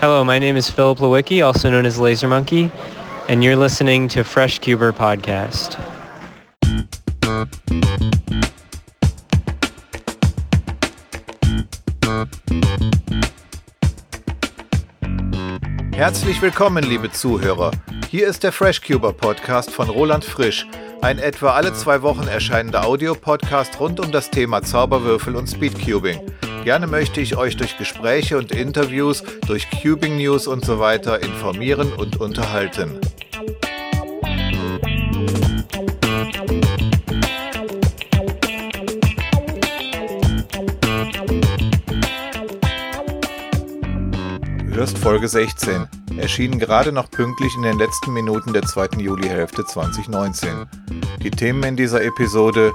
Hello, my name is Philip Lewicki, also known as Laser Monkey, and you're listening to Fresh Cuber Podcast. Herzlich willkommen, liebe Zuhörer. Hier ist der FreshCuber Podcast von Roland Frisch, ein etwa alle zwei Wochen erscheinender Audiopodcast rund um das Thema Zauberwürfel und Speedcubing. Gerne möchte ich euch durch Gespräche und Interviews, durch Cubing News und so weiter informieren und unterhalten. Hörst Folge 16, erschienen gerade noch pünktlich in den letzten Minuten der zweiten Julihälfte 2019. Die Themen in dieser Episode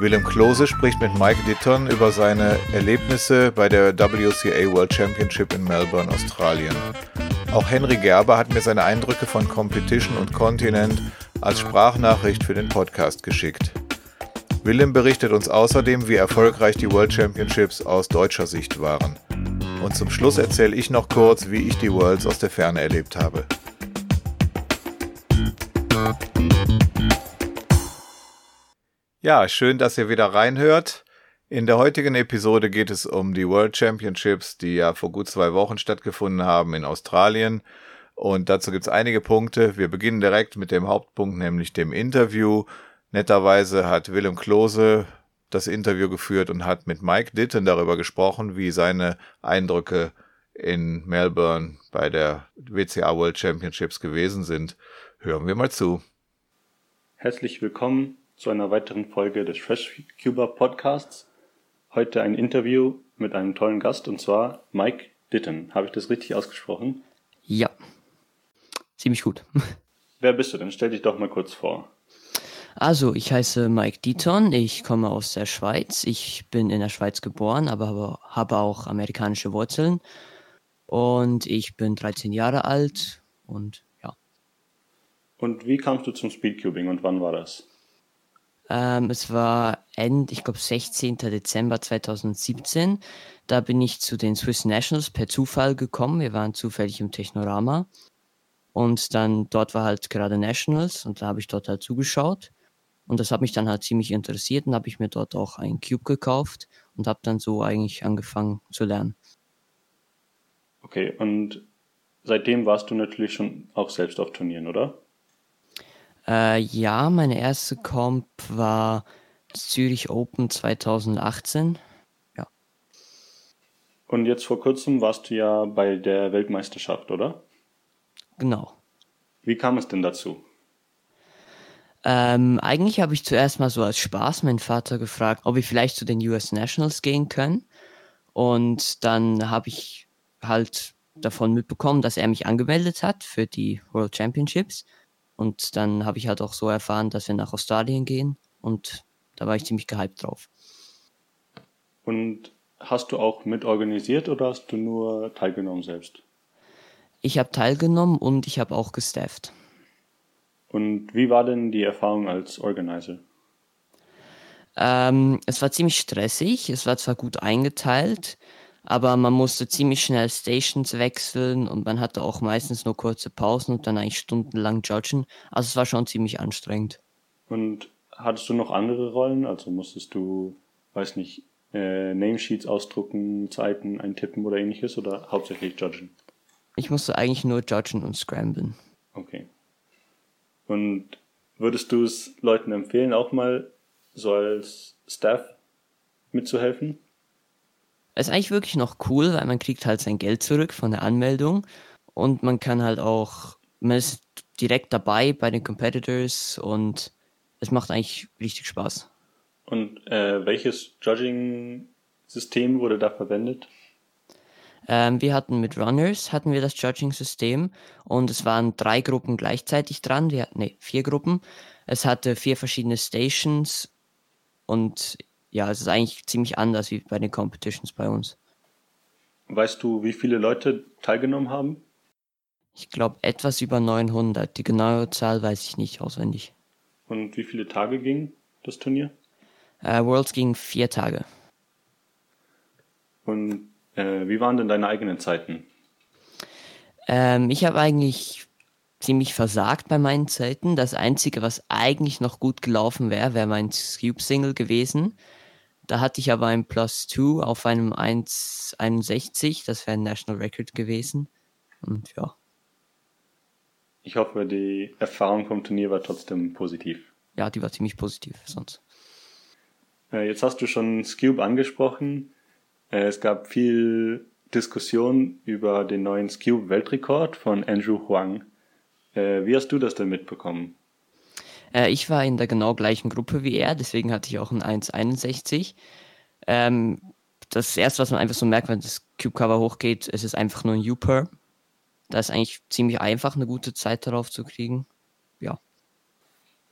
Willem Klose spricht mit Mike Ditton über seine Erlebnisse bei der WCA World Championship in Melbourne, Australien. Auch Henry Gerber hat mir seine Eindrücke von Competition und Kontinent als Sprachnachricht für den Podcast geschickt. Willem berichtet uns außerdem, wie erfolgreich die World Championships aus deutscher Sicht waren. Und zum Schluss erzähle ich noch kurz, wie ich die Worlds aus der Ferne erlebt habe. Ja, schön, dass ihr wieder reinhört. In der heutigen Episode geht es um die World Championships, die ja vor gut zwei Wochen stattgefunden haben in Australien. Und dazu gibt es einige Punkte. Wir beginnen direkt mit dem Hauptpunkt, nämlich dem Interview. Netterweise hat Willem Klose das Interview geführt und hat mit Mike Ditten darüber gesprochen, wie seine Eindrücke in Melbourne bei der WCA World Championships gewesen sind. Hören wir mal zu. Herzlich willkommen zu einer weiteren Folge des Fresh Cuba Podcasts. Heute ein Interview mit einem tollen Gast und zwar Mike Ditten. Habe ich das richtig ausgesprochen? Ja, ziemlich gut. Wer bist du denn? Stell dich doch mal kurz vor. Also, ich heiße Mike Deaton, ich komme aus der Schweiz. Ich bin in der Schweiz geboren, aber habe auch amerikanische Wurzeln. Und ich bin 13 Jahre alt und ja. Und wie kamst du zum Speedcubing und wann war das? Ähm, es war End, ich glaube 16. Dezember 2017. Da bin ich zu den Swiss Nationals per Zufall gekommen. Wir waren zufällig im Technorama. Und dann dort war halt gerade Nationals und da habe ich dort halt zugeschaut. Und das hat mich dann halt ziemlich interessiert und habe ich mir dort auch einen Cube gekauft und habe dann so eigentlich angefangen zu lernen. Okay, und seitdem warst du natürlich schon auch selbst auf Turnieren, oder? Äh, ja, meine erste Comp war Zürich Open 2018. Ja. Und jetzt vor kurzem warst du ja bei der Weltmeisterschaft, oder? Genau. Wie kam es denn dazu? Ähm, eigentlich habe ich zuerst mal so als Spaß meinen Vater gefragt, ob wir vielleicht zu den US Nationals gehen können. Und dann habe ich halt davon mitbekommen, dass er mich angemeldet hat für die World Championships. Und dann habe ich halt auch so erfahren, dass wir nach Australien gehen. Und da war ich ziemlich gehypt drauf. Und hast du auch mitorganisiert oder hast du nur teilgenommen selbst? Ich habe teilgenommen und ich habe auch gestafft. Und wie war denn die Erfahrung als Organizer? Ähm, es war ziemlich stressig, es war zwar gut eingeteilt, aber man musste ziemlich schnell Stations wechseln und man hatte auch meistens nur kurze Pausen und dann eigentlich stundenlang judgen. Also es war schon ziemlich anstrengend. Und hattest du noch andere Rollen? Also musstest du, weiß nicht, äh, Namesheets ausdrucken, Zeiten eintippen oder ähnliches oder hauptsächlich judgen? Ich musste eigentlich nur judgen und scramblen. Okay. Und würdest du es Leuten empfehlen, auch mal so als Staff mitzuhelfen? Es ist eigentlich wirklich noch cool, weil man kriegt halt sein Geld zurück von der Anmeldung und man kann halt auch, man ist direkt dabei bei den Competitors und es macht eigentlich richtig Spaß. Und äh, welches Judging-System wurde da verwendet? Ähm, wir hatten mit Runners hatten wir das Judging-System und es waren drei Gruppen gleichzeitig dran. Wir hatten, nee, vier Gruppen. Es hatte vier verschiedene Stations und ja, es ist eigentlich ziemlich anders wie bei den Competitions bei uns. Weißt du, wie viele Leute teilgenommen haben? Ich glaube etwas über 900. Die genaue Zahl weiß ich nicht auswendig. Und wie viele Tage ging das Turnier? Äh, Worlds ging vier Tage. Und äh, wie waren denn deine eigenen Zeiten? Ähm, ich habe eigentlich ziemlich versagt bei meinen Zeiten. Das Einzige, was eigentlich noch gut gelaufen wäre, wäre mein Cube-Single gewesen. Da hatte ich aber ein Plus 2 auf einem 1,61. Das wäre ein National Record gewesen. Und ja. Ich hoffe, die Erfahrung vom Turnier war trotzdem positiv. Ja, die war ziemlich positiv sonst. Äh, jetzt hast du schon Scube angesprochen. Äh, es gab viel Diskussion über den neuen Scube-Weltrekord von Andrew Huang. Äh, wie hast du das denn mitbekommen? Äh, ich war in der genau gleichen Gruppe wie er, deswegen hatte ich auch ein 1,61. Ähm, das erste, was man einfach so merkt, wenn das Cube-Cover hochgeht, es ist einfach nur ein U-Per. Da ist eigentlich ziemlich einfach, eine gute Zeit darauf zu kriegen. Ja.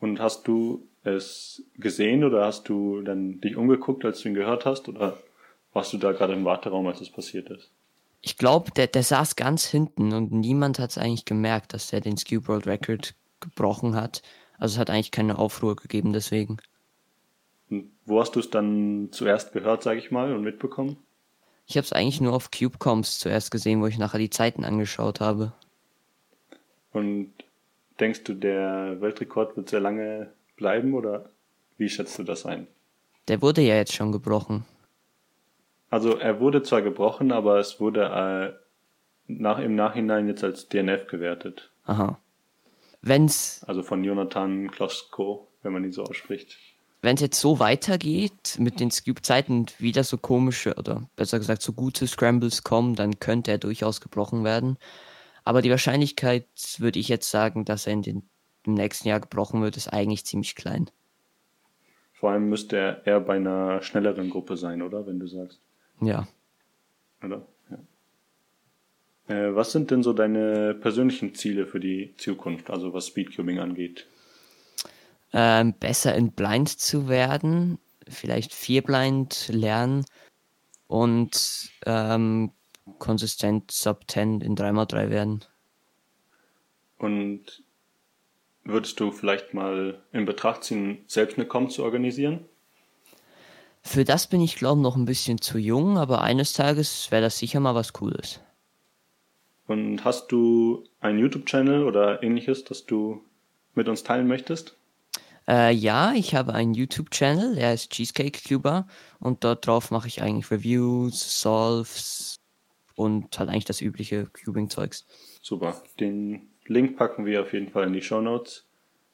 Und hast du es gesehen oder hast du dann dich umgeguckt, als du ihn gehört hast? Oder warst du da gerade im Warteraum, als es passiert ist? Ich glaube, der, der saß ganz hinten und niemand hat es eigentlich gemerkt, dass er den Skew World Record gebrochen hat. Also es hat eigentlich keine Aufruhr gegeben deswegen. Und wo hast du es dann zuerst gehört, sage ich mal, und mitbekommen? Ich habe es eigentlich nur auf CubeComs zuerst gesehen, wo ich nachher die Zeiten angeschaut habe. Und denkst du, der Weltrekord wird sehr lange bleiben oder wie schätzt du das ein? Der wurde ja jetzt schon gebrochen. Also er wurde zwar gebrochen, aber es wurde äh, nach, im Nachhinein jetzt als DNF gewertet. Aha. Wenn's. Also von Jonathan Klosko, wenn man ihn so ausspricht. Wenn es jetzt so weitergeht mit den Scoop-Zeiten und wieder so komische oder besser gesagt so gute Scrambles kommen, dann könnte er durchaus gebrochen werden. Aber die Wahrscheinlichkeit, würde ich jetzt sagen, dass er in den, im nächsten Jahr gebrochen wird, ist eigentlich ziemlich klein. Vor allem müsste er eher bei einer schnelleren Gruppe sein, oder? Wenn du sagst. Ja. Oder? Ja. Äh, was sind denn so deine persönlichen Ziele für die Zukunft, also was Speedcubing angeht? Ähm, besser in Blind zu werden, vielleicht vier Blind lernen und ähm, konsistent Sub 10 in 3x3 werden. Und würdest du vielleicht mal in Betracht ziehen, selbst eine Com zu organisieren? Für das bin ich, glaube ich, noch ein bisschen zu jung, aber eines Tages wäre das sicher mal was Cooles. Und hast du einen YouTube-Channel oder ähnliches, das du mit uns teilen möchtest? Äh, ja, ich habe einen YouTube-Channel, der ist Cheesecake Cuba und dort drauf mache ich eigentlich Reviews, Solves und halt eigentlich das übliche Cubing-Zeugs. Super. Den Link packen wir auf jeden Fall in die Show Notes.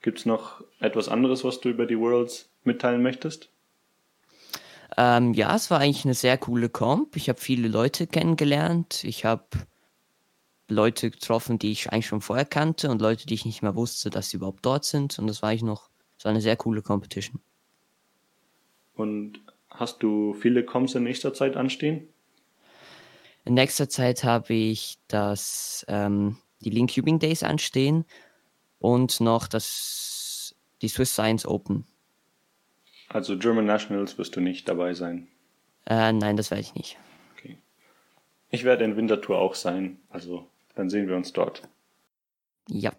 Gibt es noch etwas anderes, was du über die Worlds mitteilen möchtest? Ähm, ja, es war eigentlich eine sehr coole Comp. Ich habe viele Leute kennengelernt. Ich habe Leute getroffen, die ich eigentlich schon vorher kannte und Leute, die ich nicht mehr wusste, dass sie überhaupt dort sind. Und das war eigentlich noch, das war eine sehr coole Competition. Und hast du viele Comps in nächster Zeit anstehen? In nächster Zeit habe ich das, ähm, die Link Cubing Days anstehen und noch das, die Swiss Science Open. Also German Nationals wirst du nicht dabei sein. Äh, nein, das werde ich nicht. Okay. Ich werde in Winterthur auch sein, also dann sehen wir uns dort. Ja.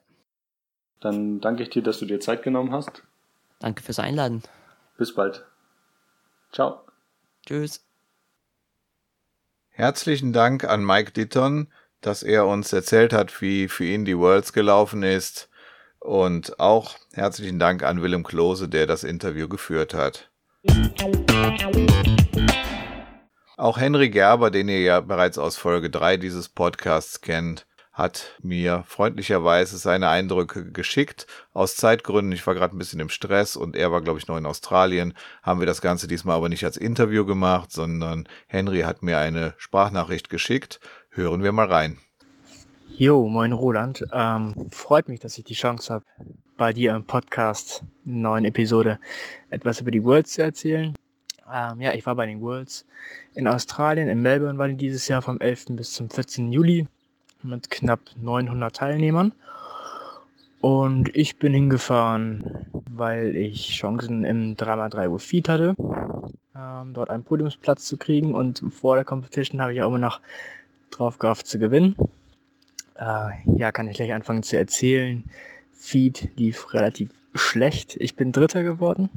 Dann danke ich dir, dass du dir Zeit genommen hast. Danke fürs Einladen. Bis bald. Ciao. Tschüss. Herzlichen Dank an Mike Ditton, dass er uns erzählt hat, wie für ihn die Worlds gelaufen ist. Und auch herzlichen Dank an Willem Klose, der das Interview geführt hat. Auch Henry Gerber, den ihr ja bereits aus Folge 3 dieses Podcasts kennt, hat mir freundlicherweise seine Eindrücke geschickt. Aus Zeitgründen, ich war gerade ein bisschen im Stress und er war, glaube ich, noch in Australien, haben wir das Ganze diesmal aber nicht als Interview gemacht, sondern Henry hat mir eine Sprachnachricht geschickt. Hören wir mal rein. Jo, moin Roland. Ähm, freut mich, dass ich die Chance habe, bei dir im Podcast, in neuen Episode, etwas über die Worlds zu erzählen. Ähm, ja, ich war bei den Worlds in Australien, in Melbourne war die dieses Jahr vom 11. bis zum 14. Juli mit knapp 900 Teilnehmern. Und ich bin hingefahren, weil ich Chancen im 3x3 Uhr Feed hatte, ähm, dort einen Podiumsplatz zu kriegen. Und vor der Competition habe ich auch immer noch drauf gehofft zu gewinnen. Äh, ja, kann ich gleich anfangen zu erzählen. Feed lief relativ schlecht. Ich bin Dritter geworden.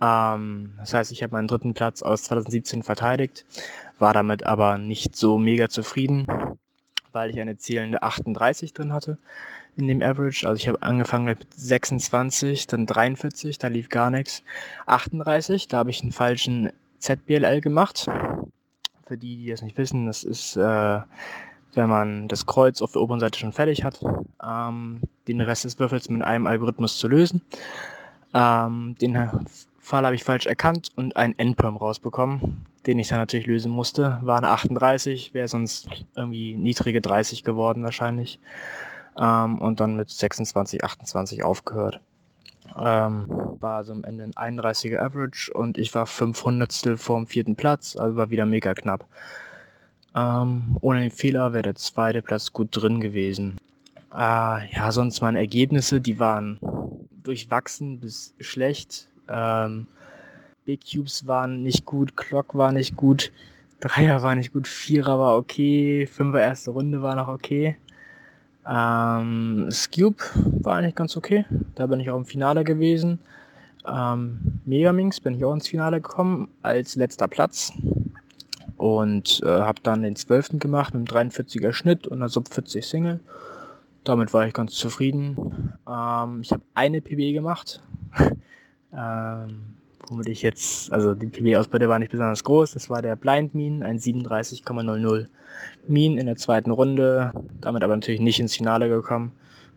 Ähm, das heißt, ich habe meinen dritten Platz aus 2017 verteidigt, war damit aber nicht so mega zufrieden, weil ich eine zielende 38 drin hatte in dem Average. Also ich habe angefangen mit 26, dann 43, da lief gar nichts. 38, da habe ich einen falschen ZBLL gemacht. Für die, die das nicht wissen, das ist, äh, wenn man das Kreuz auf der oberen Seite schon fertig hat, ähm, den Rest des Würfels mit einem Algorithmus zu lösen. Ähm, den Fall habe ich falsch erkannt und einen Endperm rausbekommen, den ich dann natürlich lösen musste. War eine 38, wäre sonst irgendwie niedrige 30 geworden wahrscheinlich. Ähm, und dann mit 26, 28 aufgehört. Ähm, war also am Ende ein 31er Average und ich war 500 vorm vierten Platz, also war wieder mega knapp. Ähm, ohne den Fehler wäre der zweite Platz gut drin gewesen. Äh, ja, sonst meine Ergebnisse, die waren durchwachsen bis schlecht. Ähm, Big Cubes waren nicht gut, Clock war nicht gut, Dreier war nicht gut, Vierer war okay, Fünfer erste Runde war noch okay. Ähm, Scube war eigentlich ganz okay. Da bin ich auch im Finale gewesen. Ähm, Megaminx bin ich auch ins Finale gekommen als letzter Platz. Und äh, habe dann den 12. gemacht mit einem 43er Schnitt und einer Sub 40 Single. Damit war ich ganz zufrieden. Ähm, ich habe eine PB gemacht. ähm, womit ich jetzt, also die PB-Ausbeute war nicht besonders groß. Das war der Blind Mean, ein 37,00 Mean in der zweiten Runde. Damit aber natürlich nicht ins Finale gekommen.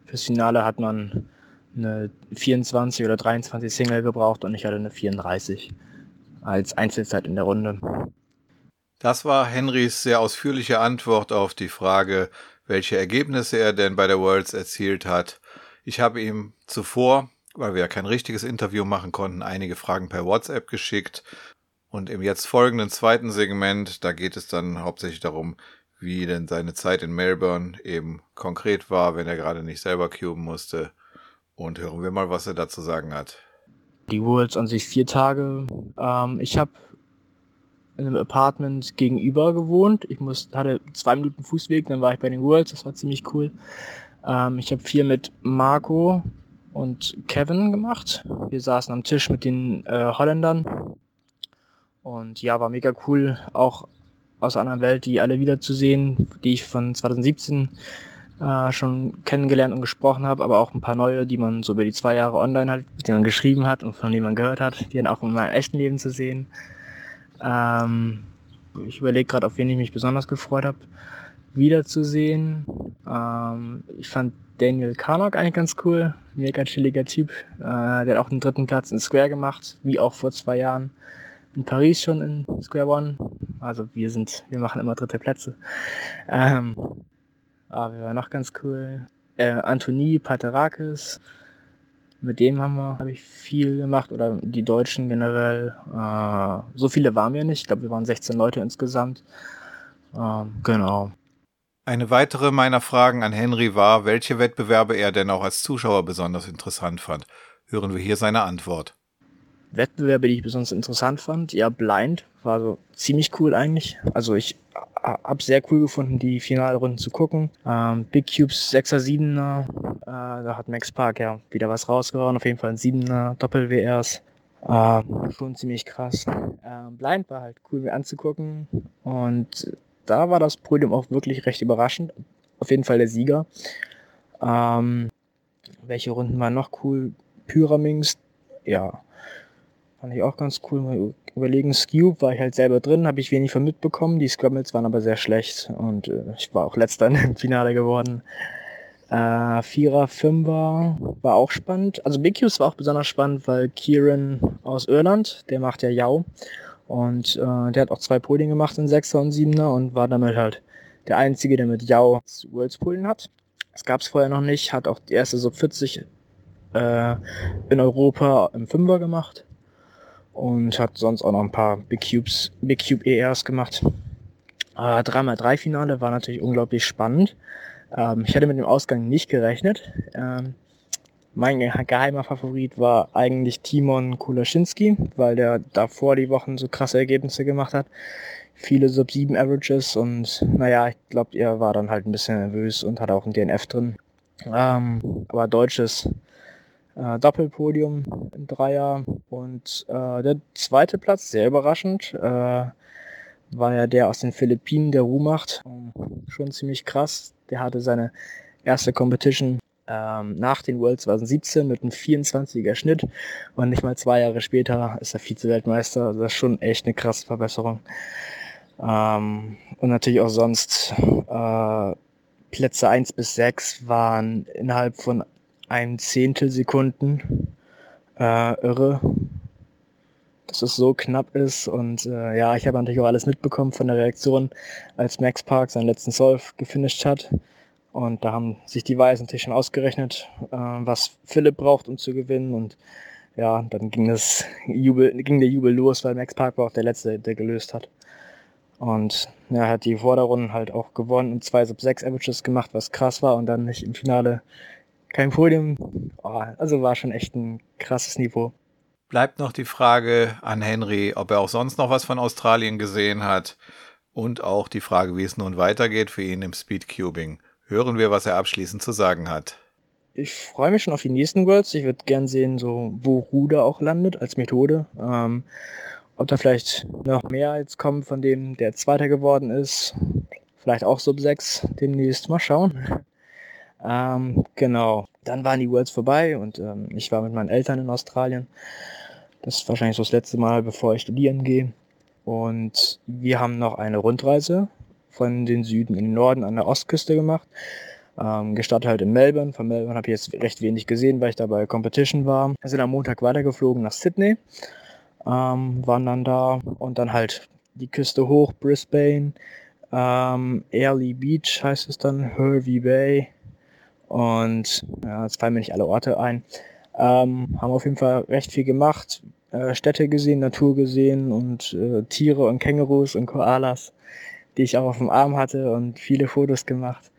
Fürs Finale hat man eine 24 oder 23 Single gebraucht und ich hatte eine 34 als Einzelzeit in der Runde. Das war Henrys sehr ausführliche Antwort auf die Frage, welche Ergebnisse er denn bei der Worlds erzielt hat. Ich habe ihm zuvor weil wir ja kein richtiges Interview machen konnten, einige Fragen per WhatsApp geschickt. Und im jetzt folgenden zweiten Segment, da geht es dann hauptsächlich darum, wie denn seine Zeit in Melbourne eben konkret war, wenn er gerade nicht selber cuben musste. Und hören wir mal, was er dazu sagen hat. Die Worlds an sich vier Tage. Ähm, ich habe in einem Apartment gegenüber gewohnt. Ich muss, hatte zwei Minuten Fußweg, dann war ich bei den Worlds, das war ziemlich cool. Ähm, ich habe viel mit Marco, und Kevin gemacht. Wir saßen am Tisch mit den äh, Holländern. Und ja, war mega cool, auch aus einer Welt, die alle wiederzusehen, die ich von 2017 äh, schon kennengelernt und gesprochen habe, aber auch ein paar neue, die man so über die zwei Jahre online hat, die man geschrieben hat und von denen man gehört hat, die dann auch in meinem echten Leben zu sehen. Ähm, ich überlege gerade, auf wen ich mich besonders gefreut habe, wiederzusehen. Ähm, ich fand Daniel Karnock eigentlich ganz cool. Mega chilliger Typ. Äh, der hat auch den dritten Platz in Square gemacht, wie auch vor zwei Jahren in Paris schon in Square One. Also wir sind, wir machen immer dritte Plätze. Ähm, aber wir waren noch ganz cool. Äh, Anthony Paterakis. Mit dem haben wir, habe ich viel gemacht oder die Deutschen generell. Äh, so viele waren wir nicht. Ich glaube, wir waren 16 Leute insgesamt. Ähm, genau. Eine weitere meiner Fragen an Henry war, welche Wettbewerbe er denn auch als Zuschauer besonders interessant fand. Hören wir hier seine Antwort. Wettbewerbe, die ich besonders interessant fand, ja, Blind war so ziemlich cool eigentlich. Also ich habe sehr cool gefunden, die Finalrunden zu gucken. Ähm, Big Cubes 6er, 7er, äh, da hat Max Park ja wieder was rausgehauen. Auf jeden Fall ein 7er Doppel-WRs. Äh, schon ziemlich krass. Äh, Blind war halt cool mir anzugucken und da war das Podium auch wirklich recht überraschend. Auf jeden Fall der Sieger. Ähm, welche Runden waren noch cool? Pyraminx, ja, fand ich auch ganz cool. Mal überlegen, Skew war ich halt selber drin, habe ich wenig von mitbekommen. Die Scrabbles waren aber sehr schlecht und äh, ich war auch letzter im Finale geworden. Äh, Vierer, Fünfer war auch spannend. Also Big Qs war auch besonders spannend, weil Kieran aus Irland, der macht ja Yao. Und äh, der hat auch zwei Podien gemacht in 6er und 7er und war damit halt der Einzige, der mit Yao Worlds Podien hat. Das gab es vorher noch nicht, hat auch die erste Sub 40 äh, in Europa im 5er gemacht und hat sonst auch noch ein paar Big Cubes, Big Cube ERs gemacht. Äh, 3x3 Finale war natürlich unglaublich spannend. Ähm, ich hätte mit dem Ausgang nicht gerechnet. Ähm, mein geheimer Favorit war eigentlich Timon Kulaschinski, weil der davor die Wochen so krasse Ergebnisse gemacht hat. Viele Sub-7 Averages und naja, ich glaube, er war dann halt ein bisschen nervös und hat auch ein DNF drin. Ähm, aber deutsches äh, Doppelpodium im Dreier und äh, der zweite Platz, sehr überraschend, äh, war ja der aus den Philippinen, der Ruhmacht. Schon ziemlich krass. Der hatte seine erste Competition ähm, nach den Worlds 2017 mit einem 24er Schnitt und nicht mal zwei Jahre später ist er Vize-Weltmeister. Das ist schon echt eine krasse Verbesserung. Ähm, und natürlich auch sonst äh, Plätze 1 bis 6 waren innerhalb von einem Zehntelsekunden äh, irre dass es so knapp ist. Und äh, ja, ich habe natürlich auch alles mitbekommen von der Reaktion, als Max Park seinen letzten Solve gefinisht hat. Und da haben sich die Weißen natürlich schon ausgerechnet, äh, was Philipp braucht, um zu gewinnen. Und ja, dann ging, das Jubel, ging der Jubel los, weil Max Park war auch der Letzte, der gelöst hat. Und ja, er hat die Vorderrunden halt auch gewonnen und zwei Sub 6 Averages gemacht, was krass war. Und dann nicht im Finale kein Podium. Oh, also war schon echt ein krasses Niveau. Bleibt noch die Frage an Henry, ob er auch sonst noch was von Australien gesehen hat und auch die Frage, wie es nun weitergeht für ihn im Speedcubing. Hören wir, was er abschließend zu sagen hat. Ich freue mich schon auf die nächsten Worlds. Ich würde gern sehen, so wo Ruder auch landet als Methode. Ähm, ob da vielleicht noch mehr jetzt kommen von dem, der Zweiter geworden ist. Vielleicht auch Sub 6 demnächst. Mal schauen. Ähm, genau. Dann waren die Worlds vorbei und ähm, ich war mit meinen Eltern in Australien. Das ist wahrscheinlich so das letzte Mal, bevor ich studieren gehe. Und wir haben noch eine Rundreise von den Süden in den Norden an der Ostküste gemacht. Ähm, gestartet halt in Melbourne. Von Melbourne habe ich jetzt recht wenig gesehen, weil ich da bei Competition war. Wir sind am Montag weitergeflogen nach Sydney. Ähm, waren dann da und dann halt die Küste hoch, Brisbane, ähm, Airlie Beach heißt es dann, Hervey Bay. Und ja, jetzt fallen mir nicht alle Orte ein. Ähm, haben auf jeden Fall recht viel gemacht, äh, Städte gesehen, Natur gesehen und äh, Tiere und Kängurus und Koalas, die ich auch auf dem Arm hatte und viele Fotos gemacht.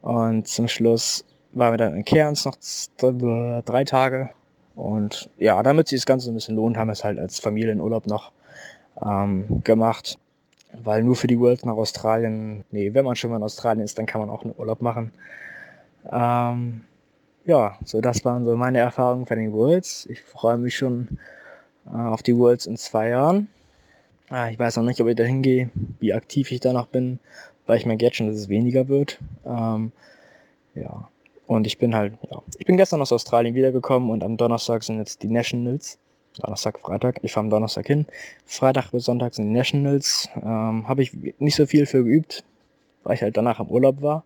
Und zum Schluss waren wir dann in Cairns noch drei Tage. Und ja, damit sich das Ganze ein bisschen lohnt, haben wir es halt als Familienurlaub noch ähm, gemacht. Weil nur für die World nach Australien, nee, wenn man schon mal in Australien ist, dann kann man auch einen Urlaub machen. Ähm, ja, so das waren so meine Erfahrungen von den Worlds. Ich freue mich schon äh, auf die Worlds in zwei Jahren. Äh, ich weiß noch nicht, ob ich da hingehe, wie aktiv ich da noch bin, weil ich merke jetzt schon, dass es weniger wird. Ähm, ja, und ich bin halt, ja, ich bin gestern aus Australien wiedergekommen und am Donnerstag sind jetzt die Nationals. Donnerstag, Freitag. Ich fahre am Donnerstag hin. Freitag bis Sonntag sind die Nationals. Ähm, Habe ich nicht so viel für geübt, weil ich halt danach im Urlaub war.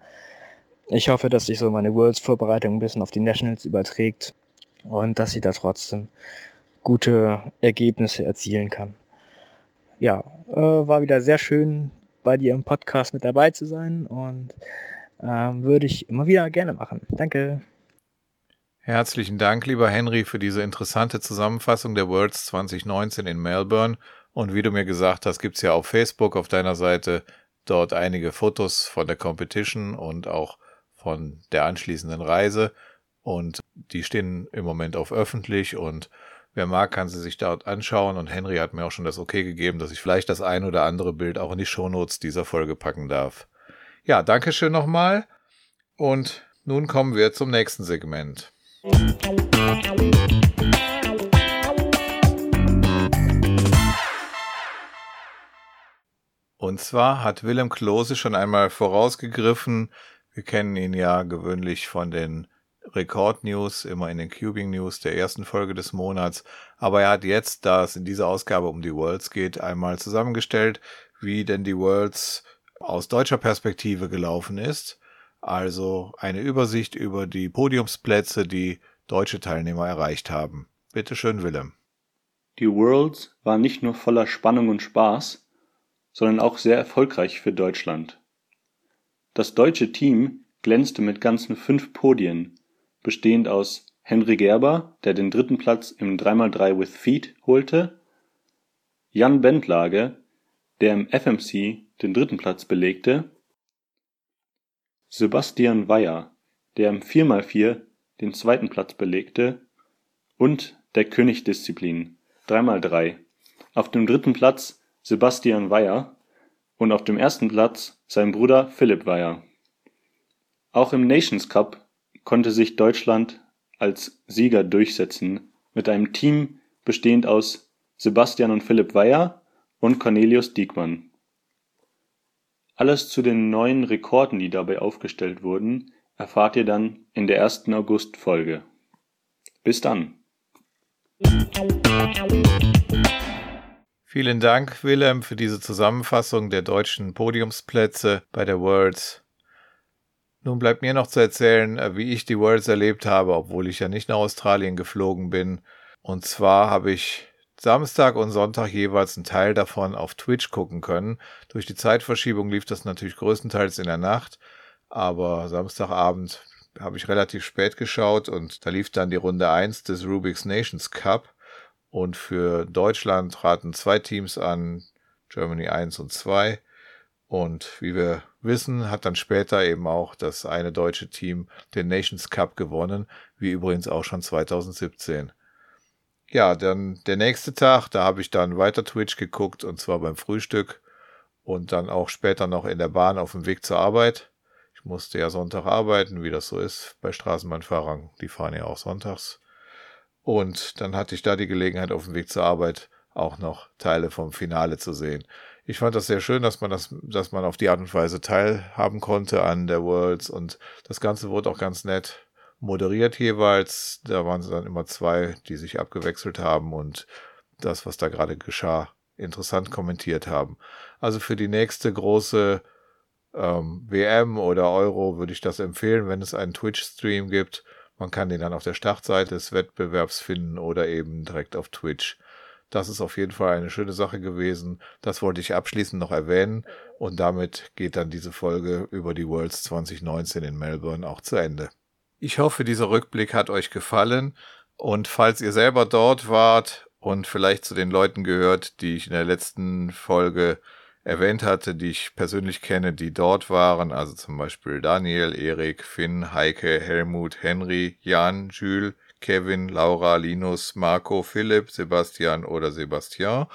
Ich hoffe, dass sich so meine Worlds-Vorbereitung ein bisschen auf die Nationals überträgt und dass ich da trotzdem gute Ergebnisse erzielen kann. Ja, äh, war wieder sehr schön, bei dir im Podcast mit dabei zu sein und äh, würde ich immer wieder gerne machen. Danke. Herzlichen Dank, lieber Henry, für diese interessante Zusammenfassung der Worlds 2019 in Melbourne. Und wie du mir gesagt hast, gibt's ja auf Facebook auf deiner Seite dort einige Fotos von der Competition und auch von der anschließenden Reise und die stehen im Moment auf öffentlich und wer mag, kann sie sich dort anschauen und Henry hat mir auch schon das Okay gegeben, dass ich vielleicht das ein oder andere Bild auch in die Shownotes dieser Folge packen darf. Ja, danke schön nochmal und nun kommen wir zum nächsten Segment. Und zwar hat Willem Klose schon einmal vorausgegriffen, wir kennen ihn ja gewöhnlich von den Rekord-News, immer in den Cubing-News der ersten Folge des Monats. Aber er hat jetzt, da es in dieser Ausgabe um die Worlds geht, einmal zusammengestellt, wie denn die Worlds aus deutscher Perspektive gelaufen ist. Also eine Übersicht über die Podiumsplätze, die deutsche Teilnehmer erreicht haben. Bitte schön, Willem. Die Worlds waren nicht nur voller Spannung und Spaß, sondern auch sehr erfolgreich für Deutschland. Das deutsche Team glänzte mit ganzen fünf Podien, bestehend aus Henry Gerber, der den dritten Platz im 3x3 with Feet holte, Jan Bentlage, der im FMC den dritten Platz belegte, Sebastian Weyer, der im 4x4 den zweiten Platz belegte und der König-Disziplin 3x3. Auf dem dritten Platz Sebastian Weyer und auf dem ersten Platz sein Bruder Philipp Weyer. Auch im Nations Cup konnte sich Deutschland als Sieger durchsetzen mit einem Team bestehend aus Sebastian und Philipp Weyer und Cornelius Diekmann. Alles zu den neuen Rekorden, die dabei aufgestellt wurden, erfahrt ihr dann in der ersten August-Folge. Bis dann! Vielen Dank, Willem, für diese Zusammenfassung der deutschen Podiumsplätze bei der Worlds. Nun bleibt mir noch zu erzählen, äh, wie ich die Worlds erlebt habe, obwohl ich ja nicht nach Australien geflogen bin. Und zwar habe ich Samstag und Sonntag jeweils einen Teil davon auf Twitch gucken können. Durch die Zeitverschiebung lief das natürlich größtenteils in der Nacht, aber Samstagabend habe ich relativ spät geschaut und da lief dann die Runde 1 des Rubik's Nations Cup und für Deutschland traten zwei Teams an, Germany 1 und 2 und wie wir wissen, hat dann später eben auch das eine deutsche Team den Nations Cup gewonnen, wie übrigens auch schon 2017. Ja, dann der nächste Tag, da habe ich dann weiter Twitch geguckt und zwar beim Frühstück und dann auch später noch in der Bahn auf dem Weg zur Arbeit. Ich musste ja Sonntag arbeiten, wie das so ist bei Straßenbahnfahrern, die fahren ja auch sonntags. Und dann hatte ich da die Gelegenheit auf dem Weg zur Arbeit auch noch Teile vom Finale zu sehen ich fand das sehr schön, dass man das, dass man auf die Art und Weise teilhaben konnte an der Worlds und das Ganze wurde auch ganz nett moderiert jeweils. Da waren es dann immer zwei, die sich abgewechselt haben und das, was da gerade geschah, interessant kommentiert haben. Also für die nächste große ähm, WM oder Euro würde ich das empfehlen, wenn es einen Twitch-Stream gibt. Man kann den dann auf der Startseite des Wettbewerbs finden oder eben direkt auf Twitch. Das ist auf jeden Fall eine schöne Sache gewesen. Das wollte ich abschließend noch erwähnen. Und damit geht dann diese Folge über die Worlds 2019 in Melbourne auch zu Ende. Ich hoffe, dieser Rückblick hat euch gefallen. Und falls ihr selber dort wart und vielleicht zu den Leuten gehört, die ich in der letzten Folge erwähnt hatte, die ich persönlich kenne, die dort waren, also zum Beispiel Daniel, Erik, Finn, Heike, Helmut, Henry, Jan, Jules, Kevin, Laura, Linus, Marco, Philipp, Sebastian oder Sebastian,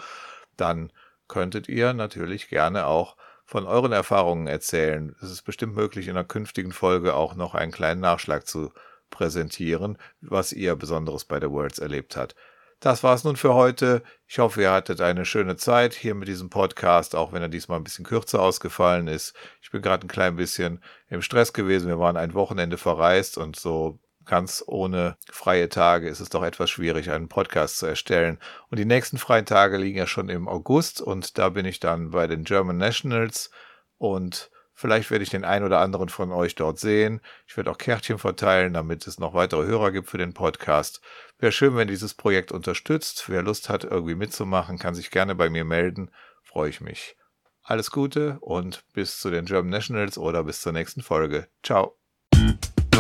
dann könntet ihr natürlich gerne auch von euren Erfahrungen erzählen. Es ist bestimmt möglich, in einer künftigen Folge auch noch einen kleinen Nachschlag zu präsentieren, was ihr Besonderes bei der Worlds erlebt habt. Das war's nun für heute. Ich hoffe, ihr hattet eine schöne Zeit hier mit diesem Podcast, auch wenn er diesmal ein bisschen kürzer ausgefallen ist. Ich bin gerade ein klein bisschen im Stress gewesen. Wir waren ein Wochenende verreist und so ganz ohne freie Tage ist es doch etwas schwierig, einen Podcast zu erstellen. Und die nächsten freien Tage liegen ja schon im August und da bin ich dann bei den German Nationals und vielleicht werde ich den einen oder anderen von euch dort sehen. Ich werde auch Kärtchen verteilen, damit es noch weitere Hörer gibt für den Podcast. Wäre schön, wenn dieses Projekt unterstützt. Wer Lust hat, irgendwie mitzumachen, kann sich gerne bei mir melden. Freue ich mich. Alles Gute und bis zu den German Nationals oder bis zur nächsten Folge. Ciao.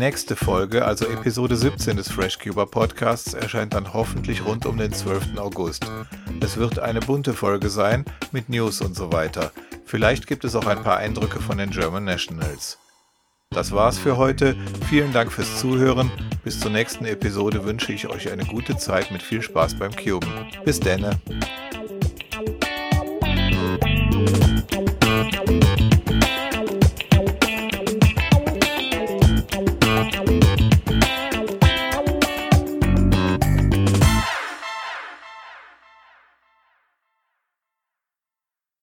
nächste Folge, also Episode 17 des FreshCuber Podcasts, erscheint dann hoffentlich rund um den 12. August. Es wird eine bunte Folge sein mit News und so weiter. Vielleicht gibt es auch ein paar Eindrücke von den German Nationals. Das war's für heute. Vielen Dank fürs Zuhören. Bis zur nächsten Episode wünsche ich euch eine gute Zeit mit viel Spaß beim Cuben. Bis denne.